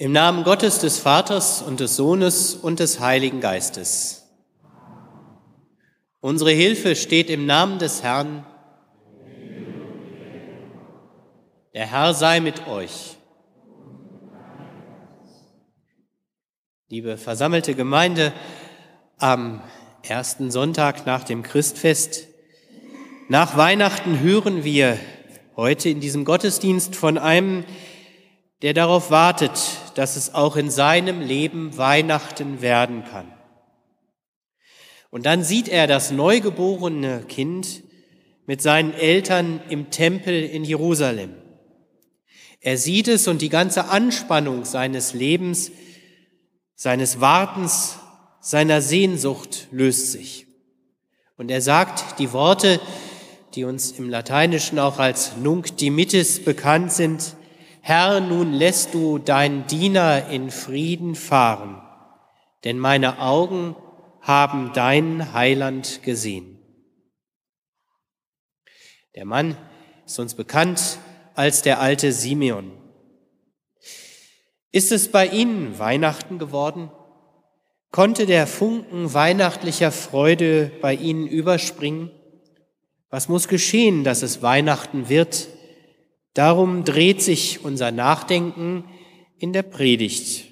Im Namen Gottes, des Vaters und des Sohnes und des Heiligen Geistes. Unsere Hilfe steht im Namen des Herrn. Der Herr sei mit euch. Liebe versammelte Gemeinde, am ersten Sonntag nach dem Christfest, nach Weihnachten hören wir heute in diesem Gottesdienst von einem, der darauf wartet, dass es auch in seinem Leben Weihnachten werden kann. Und dann sieht er das neugeborene Kind mit seinen Eltern im Tempel in Jerusalem. Er sieht es und die ganze Anspannung seines Lebens, seines Wartens, seiner Sehnsucht löst sich. Und er sagt die Worte, die uns im Lateinischen auch als Nunc dimittis bekannt sind, Herr, nun lässt du dein Diener in Frieden fahren, denn meine Augen haben dein Heiland gesehen. Der Mann ist uns bekannt als der alte Simeon. Ist es bei Ihnen Weihnachten geworden? Konnte der Funken weihnachtlicher Freude bei Ihnen überspringen? Was muss geschehen, dass es Weihnachten wird? Darum dreht sich unser Nachdenken in der Predigt.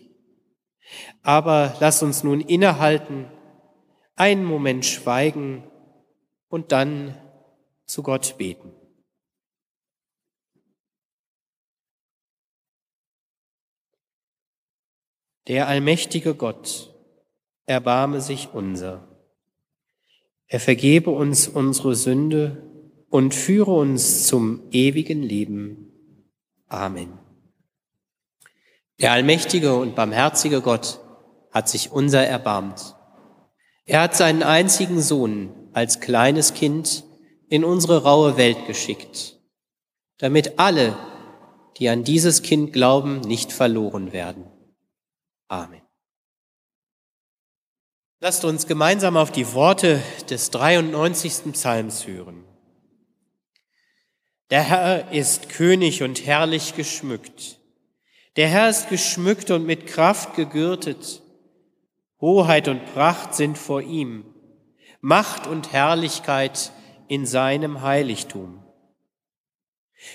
Aber lass uns nun innehalten, einen Moment schweigen und dann zu Gott beten. Der allmächtige Gott, erbarme sich unser. Er vergebe uns unsere Sünde und führe uns zum ewigen Leben. Amen. Der allmächtige und barmherzige Gott hat sich unser erbarmt. Er hat seinen einzigen Sohn als kleines Kind in unsere raue Welt geschickt, damit alle, die an dieses Kind glauben, nicht verloren werden. Amen. Lasst uns gemeinsam auf die Worte des 93. Psalms hören. Der Herr ist König und herrlich geschmückt. Der Herr ist geschmückt und mit Kraft gegürtet. Hoheit und Pracht sind vor ihm. Macht und Herrlichkeit in seinem Heiligtum.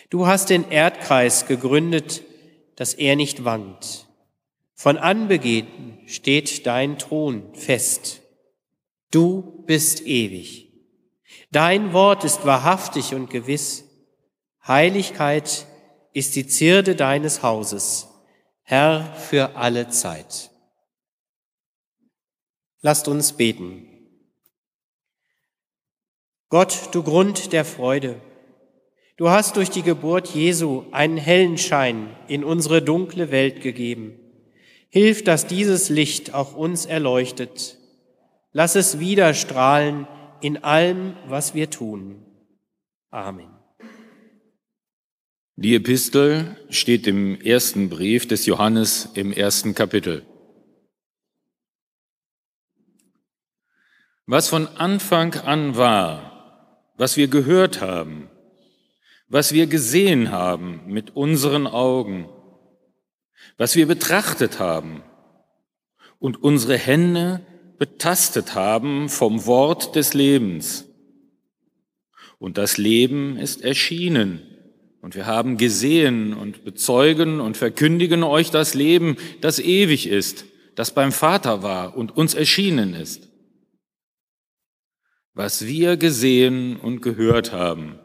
Du hast den Erdkreis gegründet, dass er nicht wankt. Von Anbegehen steht dein Thron fest. Du bist ewig. Dein Wort ist wahrhaftig und gewiss. Heiligkeit ist die Zierde deines Hauses, Herr für alle Zeit. Lasst uns beten. Gott, du Grund der Freude, du hast durch die Geburt Jesu einen hellen Schein in unsere dunkle Welt gegeben. Hilf, dass dieses Licht auch uns erleuchtet. Lass es wieder strahlen in allem, was wir tun. Amen. Die Epistel steht im ersten Brief des Johannes im ersten Kapitel. Was von Anfang an war, was wir gehört haben, was wir gesehen haben mit unseren Augen, was wir betrachtet haben und unsere Hände betastet haben vom Wort des Lebens. Und das Leben ist erschienen und wir haben gesehen und bezeugen und verkündigen euch das Leben, das ewig ist, das beim Vater war und uns erschienen ist. Was wir gesehen und gehört haben,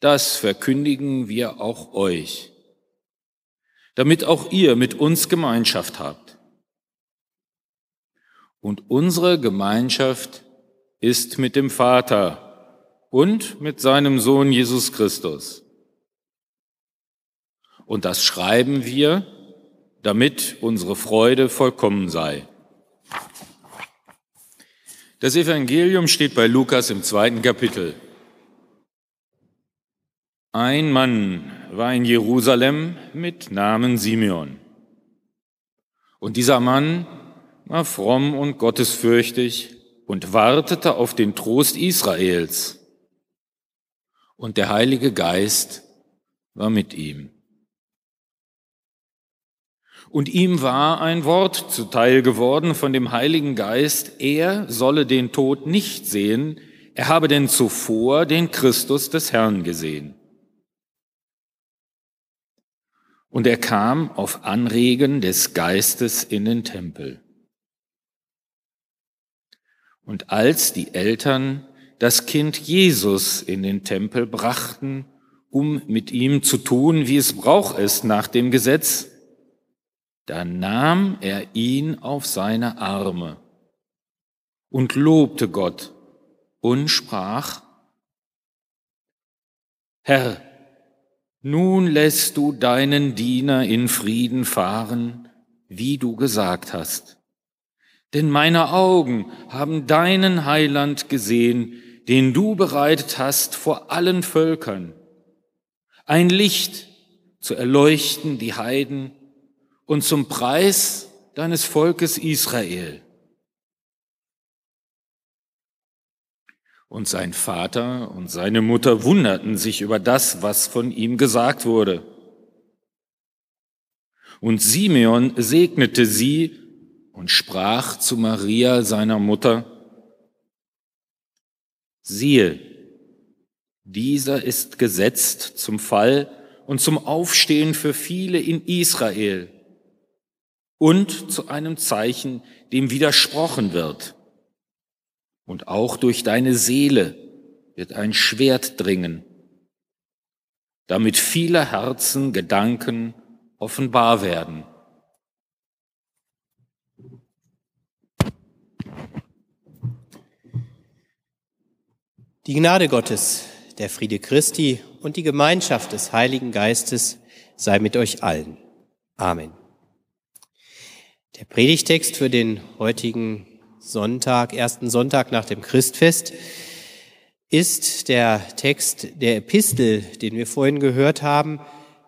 das verkündigen wir auch euch, damit auch ihr mit uns Gemeinschaft habt. Und unsere Gemeinschaft ist mit dem Vater und mit seinem Sohn Jesus Christus. Und das schreiben wir, damit unsere Freude vollkommen sei. Das Evangelium steht bei Lukas im zweiten Kapitel. Ein Mann war in Jerusalem mit Namen Simeon. Und dieser Mann war fromm und gottesfürchtig und wartete auf den Trost Israels. Und der Heilige Geist war mit ihm. Und ihm war ein Wort zuteil geworden von dem Heiligen Geist, er solle den Tod nicht sehen, er habe denn zuvor den Christus des Herrn gesehen. Und er kam auf Anregen des Geistes in den Tempel. Und als die Eltern das Kind Jesus in den Tempel brachten, um mit ihm zu tun, wie es braucht ist nach dem Gesetz, da nahm er ihn auf seine Arme und lobte Gott und sprach, Herr, nun lässt du deinen Diener in Frieden fahren, wie du gesagt hast. Denn meine Augen haben deinen Heiland gesehen, den du bereitet hast vor allen Völkern. Ein Licht zu erleuchten die Heiden und zum Preis deines Volkes Israel. Und sein Vater und seine Mutter wunderten sich über das, was von ihm gesagt wurde. Und Simeon segnete sie und sprach zu Maria, seiner Mutter, siehe, dieser ist gesetzt zum Fall und zum Aufstehen für viele in Israel und zu einem Zeichen, dem widersprochen wird. Und auch durch deine Seele wird ein Schwert dringen, damit viele Herzen, Gedanken offenbar werden. Die Gnade Gottes, der Friede Christi und die Gemeinschaft des Heiligen Geistes sei mit euch allen. Amen. Der Predigtext für den heutigen Sonntag, ersten Sonntag nach dem Christfest, ist der Text der Epistel, den wir vorhin gehört haben,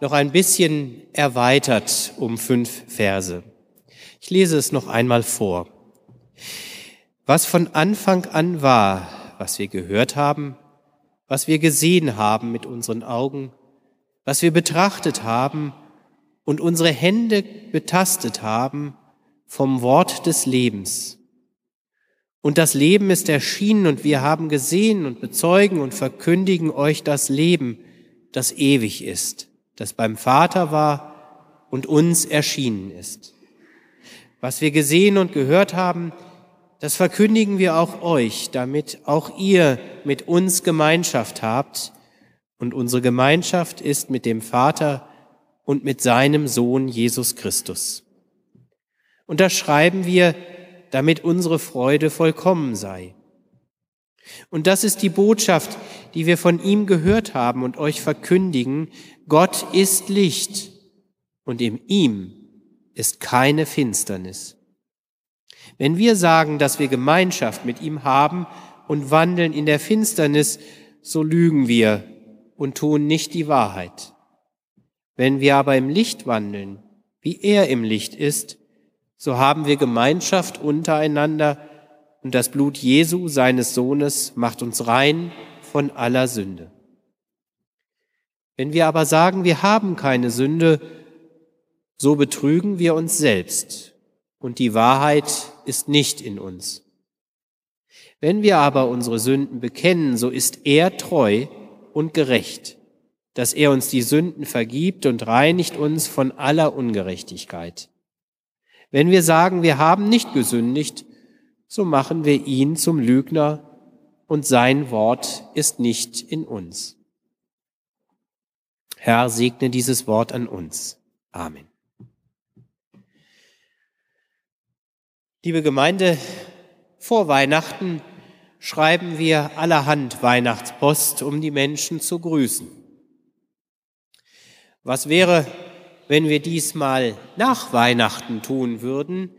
noch ein bisschen erweitert um fünf Verse. Ich lese es noch einmal vor. Was von Anfang an war, was wir gehört haben, was wir gesehen haben mit unseren Augen, was wir betrachtet haben und unsere Hände betastet haben, vom Wort des Lebens. Und das Leben ist erschienen und wir haben gesehen und bezeugen und verkündigen euch das Leben, das ewig ist, das beim Vater war und uns erschienen ist. Was wir gesehen und gehört haben, das verkündigen wir auch euch, damit auch ihr mit uns Gemeinschaft habt. Und unsere Gemeinschaft ist mit dem Vater und mit seinem Sohn Jesus Christus. Und das schreiben wir, damit unsere Freude vollkommen sei. Und das ist die Botschaft, die wir von ihm gehört haben und euch verkündigen. Gott ist Licht und in ihm ist keine Finsternis. Wenn wir sagen, dass wir Gemeinschaft mit ihm haben und wandeln in der Finsternis, so lügen wir und tun nicht die Wahrheit. Wenn wir aber im Licht wandeln, wie er im Licht ist, so haben wir Gemeinschaft untereinander und das Blut Jesu, seines Sohnes, macht uns rein von aller Sünde. Wenn wir aber sagen, wir haben keine Sünde, so betrügen wir uns selbst und die Wahrheit ist nicht in uns. Wenn wir aber unsere Sünden bekennen, so ist er treu und gerecht, dass er uns die Sünden vergibt und reinigt uns von aller Ungerechtigkeit. Wenn wir sagen, wir haben nicht gesündigt, so machen wir ihn zum Lügner und sein Wort ist nicht in uns. Herr, segne dieses Wort an uns. Amen. Liebe Gemeinde, vor Weihnachten schreiben wir allerhand Weihnachtspost, um die Menschen zu grüßen. Was wäre, wenn wir diesmal nach Weihnachten tun würden,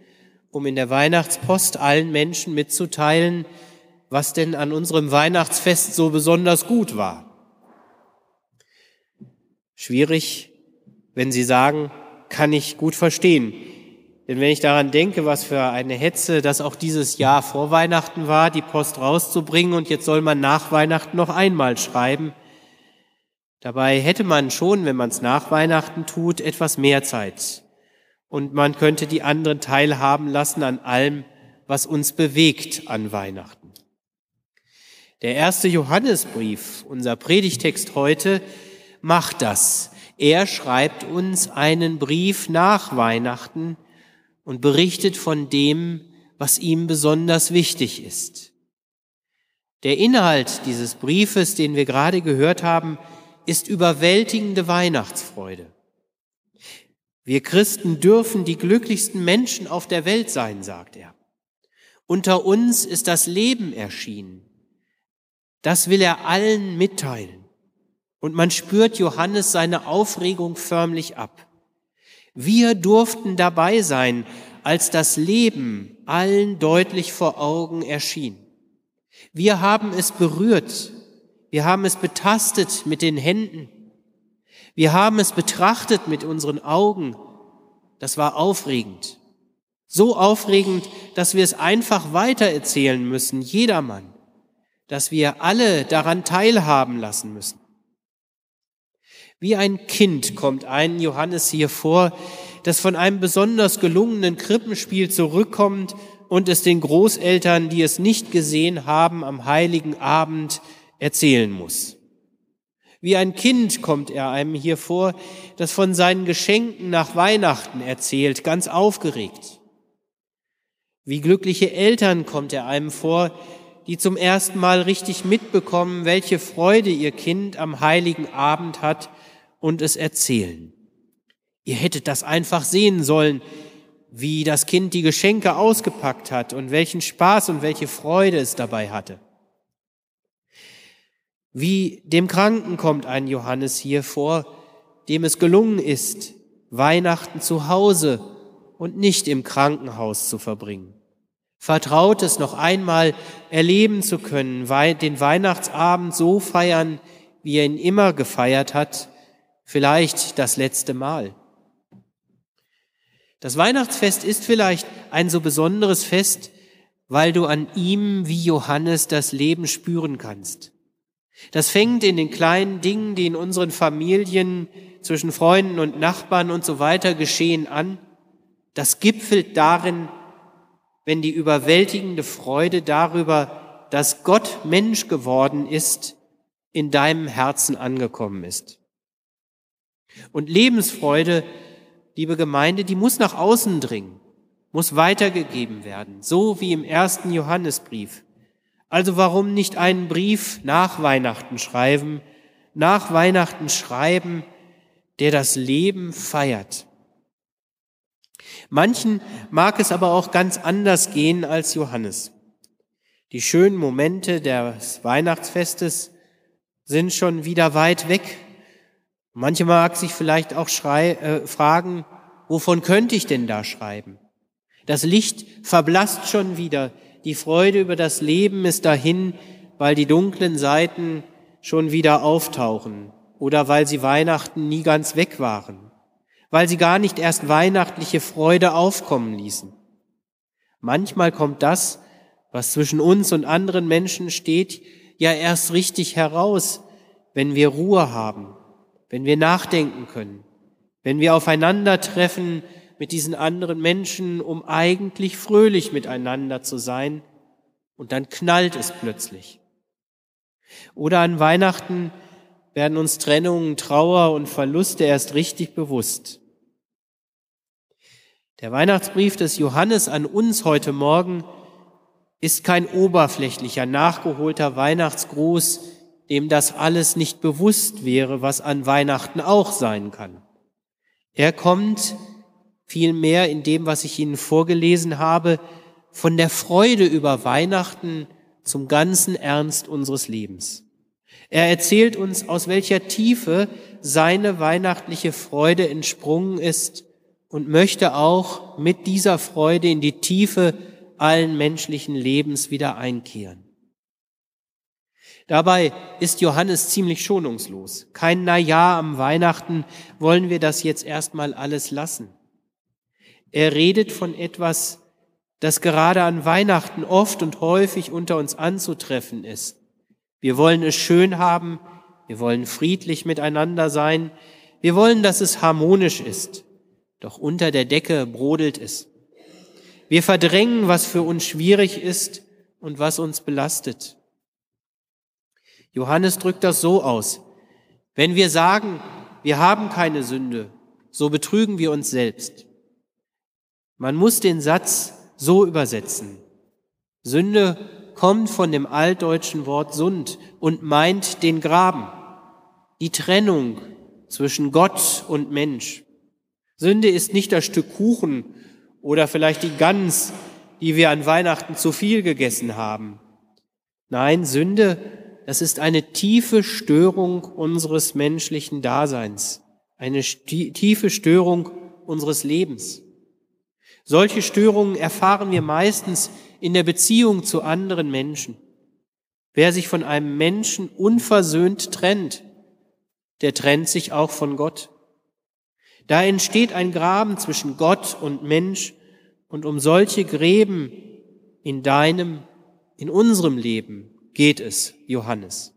um in der Weihnachtspost allen Menschen mitzuteilen, was denn an unserem Weihnachtsfest so besonders gut war. Schwierig, wenn Sie sagen, kann ich gut verstehen. Denn wenn ich daran denke, was für eine Hetze das auch dieses Jahr vor Weihnachten war, die Post rauszubringen und jetzt soll man nach Weihnachten noch einmal schreiben, Dabei hätte man schon, wenn man es nach Weihnachten tut, etwas mehr Zeit, und man könnte die anderen teilhaben lassen an allem, was uns bewegt an Weihnachten. Der erste Johannesbrief, unser Predigtext heute, macht das. Er schreibt uns einen Brief nach Weihnachten und berichtet von dem, was ihm besonders wichtig ist. Der Inhalt dieses Briefes, den wir gerade gehört haben, ist überwältigende Weihnachtsfreude. Wir Christen dürfen die glücklichsten Menschen auf der Welt sein, sagt er. Unter uns ist das Leben erschienen. Das will er allen mitteilen. Und man spürt Johannes seine Aufregung förmlich ab. Wir durften dabei sein, als das Leben allen deutlich vor Augen erschien. Wir haben es berührt, wir haben es betastet mit den Händen, wir haben es betrachtet mit unseren Augen. Das war aufregend. So aufregend, dass wir es einfach weitererzählen müssen, jedermann dass wir alle daran teilhaben lassen müssen. Wie ein Kind kommt ein Johannes hier vor, das von einem besonders gelungenen Krippenspiel zurückkommt und es den Großeltern, die es nicht gesehen haben, am heiligen Abend erzählen muss. Wie ein Kind kommt er einem hier vor, das von seinen Geschenken nach Weihnachten erzählt, ganz aufgeregt. Wie glückliche Eltern kommt er einem vor, die zum ersten Mal richtig mitbekommen, welche Freude ihr Kind am heiligen Abend hat und es erzählen. Ihr hättet das einfach sehen sollen, wie das Kind die Geschenke ausgepackt hat und welchen Spaß und welche Freude es dabei hatte. Wie dem Kranken kommt ein Johannes hier vor, dem es gelungen ist, Weihnachten zu Hause und nicht im Krankenhaus zu verbringen. Vertrautes noch einmal erleben zu können, den Weihnachtsabend so feiern, wie er ihn immer gefeiert hat, vielleicht das letzte Mal. Das Weihnachtsfest ist vielleicht ein so besonderes Fest, weil du an ihm wie Johannes das Leben spüren kannst. Das fängt in den kleinen Dingen, die in unseren Familien zwischen Freunden und Nachbarn und so weiter geschehen an. Das gipfelt darin, wenn die überwältigende Freude darüber, dass Gott Mensch geworden ist, in deinem Herzen angekommen ist. Und Lebensfreude, liebe Gemeinde, die muss nach außen dringen, muss weitergegeben werden, so wie im ersten Johannesbrief. Also warum nicht einen Brief nach Weihnachten schreiben, nach Weihnachten schreiben, der das Leben feiert? Manchen mag es aber auch ganz anders gehen als Johannes. Die schönen Momente des Weihnachtsfestes sind schon wieder weit weg. Manche mag sich vielleicht auch äh, fragen, wovon könnte ich denn da schreiben? Das Licht verblasst schon wieder, die Freude über das Leben ist dahin, weil die dunklen Seiten schon wieder auftauchen oder weil sie Weihnachten nie ganz weg waren weil sie gar nicht erst weihnachtliche Freude aufkommen ließen. Manchmal kommt das, was zwischen uns und anderen Menschen steht, ja erst richtig heraus, wenn wir Ruhe haben, wenn wir nachdenken können, wenn wir aufeinandertreffen mit diesen anderen Menschen, um eigentlich fröhlich miteinander zu sein, und dann knallt es plötzlich. Oder an Weihnachten werden uns Trennungen, Trauer und Verluste erst richtig bewusst. Der Weihnachtsbrief des Johannes an uns heute Morgen ist kein oberflächlicher, nachgeholter Weihnachtsgruß, dem das alles nicht bewusst wäre, was an Weihnachten auch sein kann. Er kommt vielmehr in dem, was ich Ihnen vorgelesen habe, von der Freude über Weihnachten zum ganzen Ernst unseres Lebens. Er erzählt uns, aus welcher Tiefe seine weihnachtliche Freude entsprungen ist und möchte auch mit dieser Freude in die Tiefe allen menschlichen Lebens wieder einkehren. Dabei ist Johannes ziemlich schonungslos. Kein Na am Weihnachten wollen wir das jetzt erstmal alles lassen. Er redet von etwas, das gerade an Weihnachten oft und häufig unter uns anzutreffen ist. Wir wollen es schön haben, wir wollen friedlich miteinander sein, wir wollen, dass es harmonisch ist. doch unter der Decke brodelt es. Wir verdrängen, was für uns schwierig ist und was uns belastet. Johannes drückt das so aus. Wenn wir sagen, wir haben keine Sünde, so betrügen wir uns selbst. Man muss den Satz so übersetzen. Sünde kommt von dem altdeutschen Wort Sund und meint den Graben, die Trennung zwischen Gott und Mensch. Sünde ist nicht das Stück Kuchen oder vielleicht die Gans, die wir an Weihnachten zu viel gegessen haben. Nein, Sünde, das ist eine tiefe Störung unseres menschlichen Daseins, eine tiefe Störung unseres Lebens. Solche Störungen erfahren wir meistens in der Beziehung zu anderen Menschen. Wer sich von einem Menschen unversöhnt trennt, der trennt sich auch von Gott. Da entsteht ein Graben zwischen Gott und Mensch und um solche Gräben in deinem, in unserem Leben geht es, Johannes.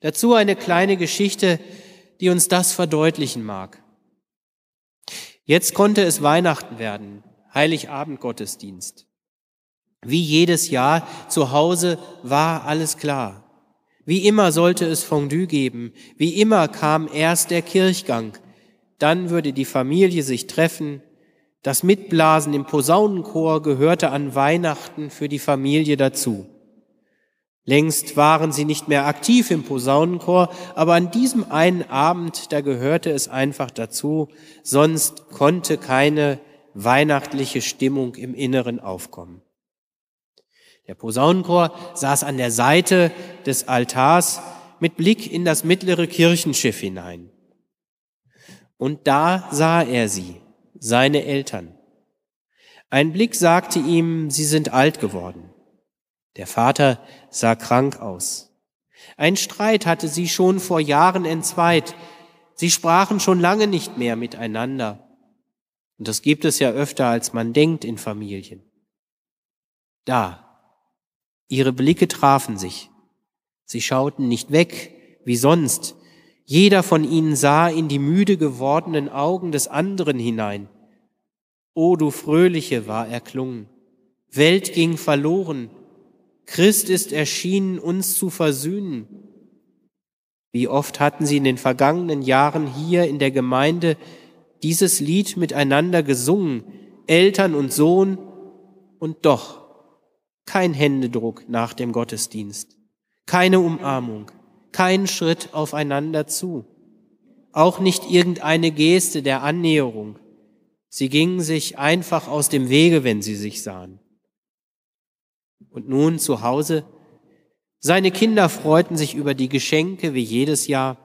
Dazu eine kleine Geschichte, die uns das verdeutlichen mag. Jetzt konnte es Weihnachten werden, Heiligabend Gottesdienst. Wie jedes Jahr zu Hause war alles klar. Wie immer sollte es Fondue geben, wie immer kam erst der Kirchgang, dann würde die Familie sich treffen, das Mitblasen im Posaunenchor gehörte an Weihnachten für die Familie dazu. Längst waren sie nicht mehr aktiv im Posaunenchor, aber an diesem einen Abend, da gehörte es einfach dazu, sonst konnte keine weihnachtliche Stimmung im Inneren aufkommen. Der Posaunenchor saß an der Seite des Altars mit Blick in das mittlere Kirchenschiff hinein. Und da sah er sie, seine Eltern. Ein Blick sagte ihm, sie sind alt geworden. Der Vater sah krank aus. Ein Streit hatte sie schon vor Jahren entzweit. Sie sprachen schon lange nicht mehr miteinander. Und das gibt es ja öfter, als man denkt in Familien. Da, ihre Blicke trafen sich. Sie schauten nicht weg, wie sonst. Jeder von ihnen sah in die müde gewordenen Augen des anderen hinein. O du Fröhliche war erklungen. Welt ging verloren, Christ ist erschienen, uns zu versöhnen. Wie oft hatten sie in den vergangenen Jahren hier in der Gemeinde dieses Lied miteinander gesungen, Eltern und Sohn, und doch kein Händedruck nach dem Gottesdienst, keine Umarmung, kein Schritt aufeinander zu, auch nicht irgendeine Geste der Annäherung. Sie gingen sich einfach aus dem Wege, wenn sie sich sahen. Und nun zu Hause, seine Kinder freuten sich über die Geschenke wie jedes Jahr.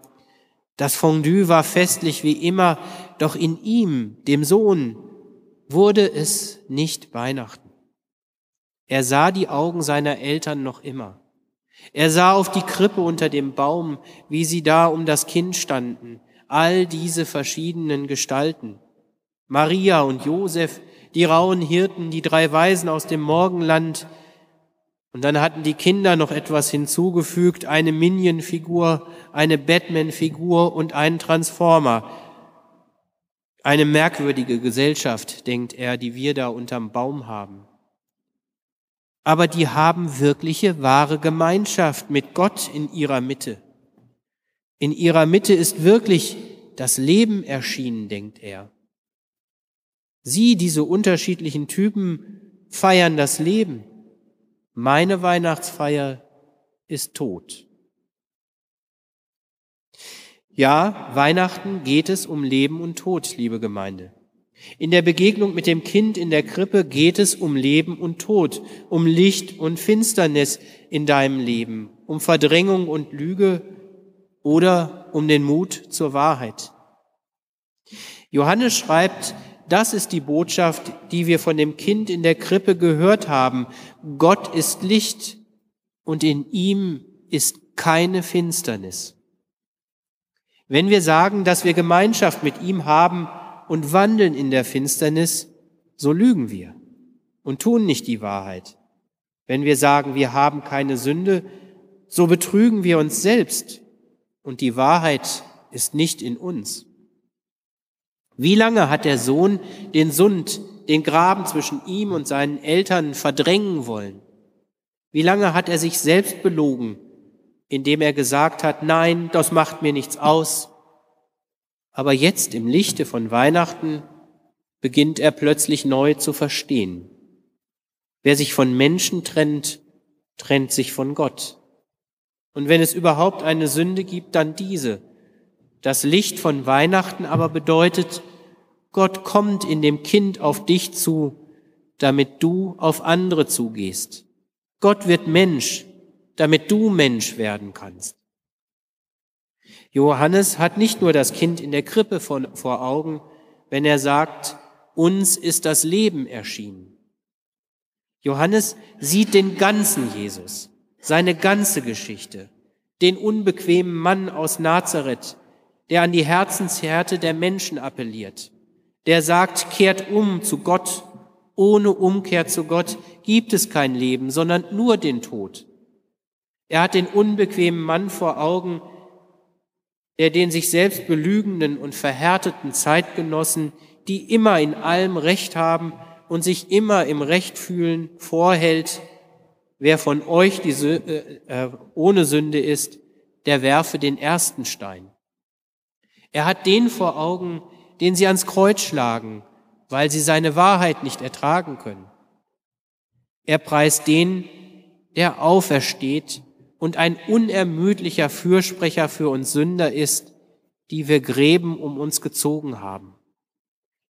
Das Fondue war festlich wie immer, doch in ihm, dem Sohn, wurde es nicht Weihnachten. Er sah die Augen seiner Eltern noch immer. Er sah auf die Krippe unter dem Baum, wie sie da um das Kind standen, all diese verschiedenen Gestalten. Maria und Josef, die rauen Hirten, die drei Weisen aus dem Morgenland, und dann hatten die Kinder noch etwas hinzugefügt, eine Minion-Figur, eine Batman-Figur und einen Transformer. Eine merkwürdige Gesellschaft, denkt er, die wir da unterm Baum haben. Aber die haben wirkliche, wahre Gemeinschaft mit Gott in ihrer Mitte. In ihrer Mitte ist wirklich das Leben erschienen, denkt er. Sie, diese unterschiedlichen Typen, feiern das Leben. Meine Weihnachtsfeier ist tot. Ja, Weihnachten geht es um Leben und Tod, liebe Gemeinde. In der Begegnung mit dem Kind in der Krippe geht es um Leben und Tod, um Licht und Finsternis in deinem Leben, um Verdrängung und Lüge oder um den Mut zur Wahrheit. Johannes schreibt, das ist die Botschaft, die wir von dem Kind in der Krippe gehört haben. Gott ist Licht und in ihm ist keine Finsternis. Wenn wir sagen, dass wir Gemeinschaft mit ihm haben und wandeln in der Finsternis, so lügen wir und tun nicht die Wahrheit. Wenn wir sagen, wir haben keine Sünde, so betrügen wir uns selbst und die Wahrheit ist nicht in uns. Wie lange hat der Sohn den Sund, den Graben zwischen ihm und seinen Eltern verdrängen wollen? Wie lange hat er sich selbst belogen, indem er gesagt hat, nein, das macht mir nichts aus. Aber jetzt im Lichte von Weihnachten beginnt er plötzlich neu zu verstehen. Wer sich von Menschen trennt, trennt sich von Gott. Und wenn es überhaupt eine Sünde gibt, dann diese. Das Licht von Weihnachten aber bedeutet, Gott kommt in dem Kind auf dich zu, damit du auf andere zugehst. Gott wird Mensch, damit du Mensch werden kannst. Johannes hat nicht nur das Kind in der Krippe vor, Augen, wenn er sagt, uns ist das Leben erschienen. Johannes sieht den ganzen Jesus, seine ganze Geschichte, den unbequemen Mann aus Nazareth, der an die Herzenshärte der Menschen appelliert, der sagt, kehrt um zu Gott, ohne Umkehr zu Gott gibt es kein Leben, sondern nur den Tod. Er hat den unbequemen Mann vor Augen, der den sich selbst belügenden und verhärteten Zeitgenossen, die immer in allem Recht haben und sich immer im Recht fühlen, vorhält, wer von euch die, äh, äh, ohne Sünde ist, der werfe den ersten Stein. Er hat den vor Augen, den sie ans Kreuz schlagen, weil sie seine Wahrheit nicht ertragen können. Er preist den, der aufersteht und ein unermüdlicher Fürsprecher für uns Sünder ist, die wir Gräben um uns gezogen haben.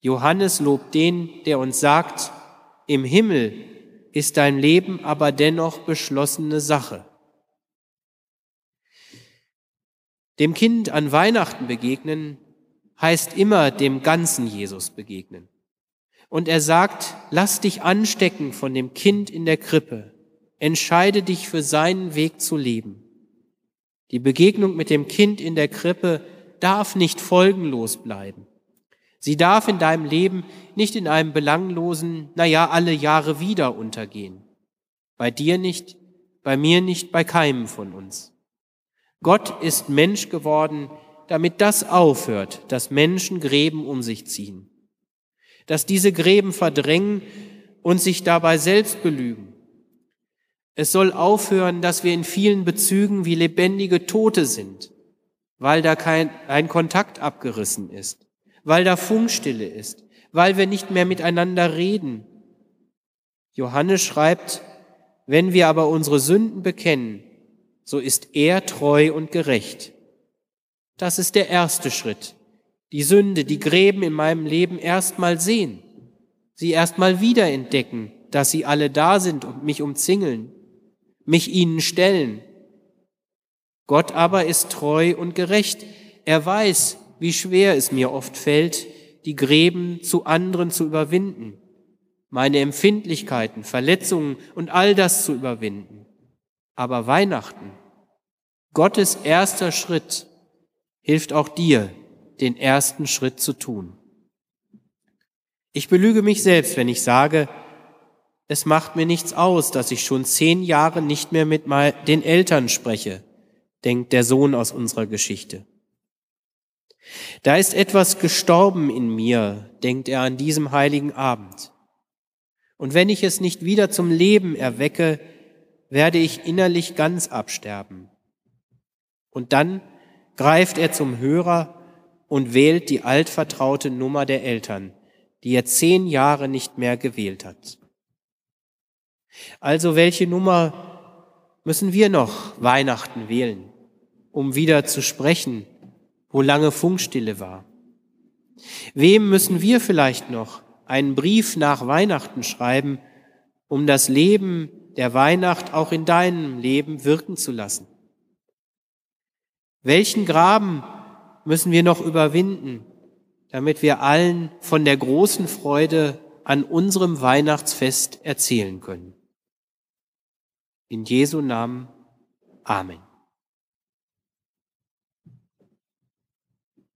Johannes lobt den, der uns sagt, im Himmel ist dein Leben aber dennoch beschlossene Sache. Dem Kind an Weihnachten begegnen heißt immer dem ganzen Jesus begegnen. Und er sagt, lass dich anstecken von dem Kind in der Krippe, Entscheide dich für seinen Weg zu leben. Die Begegnung mit dem Kind in der Krippe darf nicht folgenlos bleiben. Sie darf in deinem Leben nicht in einem belanglosen, naja, alle Jahre wieder untergehen. Bei dir nicht, bei mir nicht, bei keinem von uns. Gott ist Mensch geworden, damit das aufhört, dass Menschen Gräben um sich ziehen. Dass diese Gräben verdrängen und sich dabei selbst belügen es soll aufhören, dass wir in vielen Bezügen wie lebendige Tote sind, weil da kein ein Kontakt abgerissen ist, weil da Funkstille ist, weil wir nicht mehr miteinander reden. Johannes schreibt, wenn wir aber unsere Sünden bekennen, so ist er treu und gerecht. Das ist der erste Schritt. Die Sünde, die Gräben in meinem Leben erstmal sehen, sie erstmal wiederentdecken, dass sie alle da sind und mich umzingeln mich ihnen stellen. Gott aber ist treu und gerecht. Er weiß, wie schwer es mir oft fällt, die Gräben zu anderen zu überwinden, meine Empfindlichkeiten, Verletzungen und all das zu überwinden. Aber Weihnachten, Gottes erster Schritt, hilft auch dir, den ersten Schritt zu tun. Ich belüge mich selbst, wenn ich sage, es macht mir nichts aus, dass ich schon zehn Jahre nicht mehr mit den Eltern spreche, denkt der Sohn aus unserer Geschichte. Da ist etwas gestorben in mir, denkt er an diesem heiligen Abend. Und wenn ich es nicht wieder zum Leben erwecke, werde ich innerlich ganz absterben. Und dann greift er zum Hörer und wählt die altvertraute Nummer der Eltern, die er zehn Jahre nicht mehr gewählt hat. Also welche Nummer müssen wir noch Weihnachten wählen, um wieder zu sprechen, wo lange Funkstille war? Wem müssen wir vielleicht noch einen Brief nach Weihnachten schreiben, um das Leben der Weihnacht auch in deinem Leben wirken zu lassen? Welchen Graben müssen wir noch überwinden, damit wir allen von der großen Freude an unserem Weihnachtsfest erzählen können? In Jesu Namen. Amen.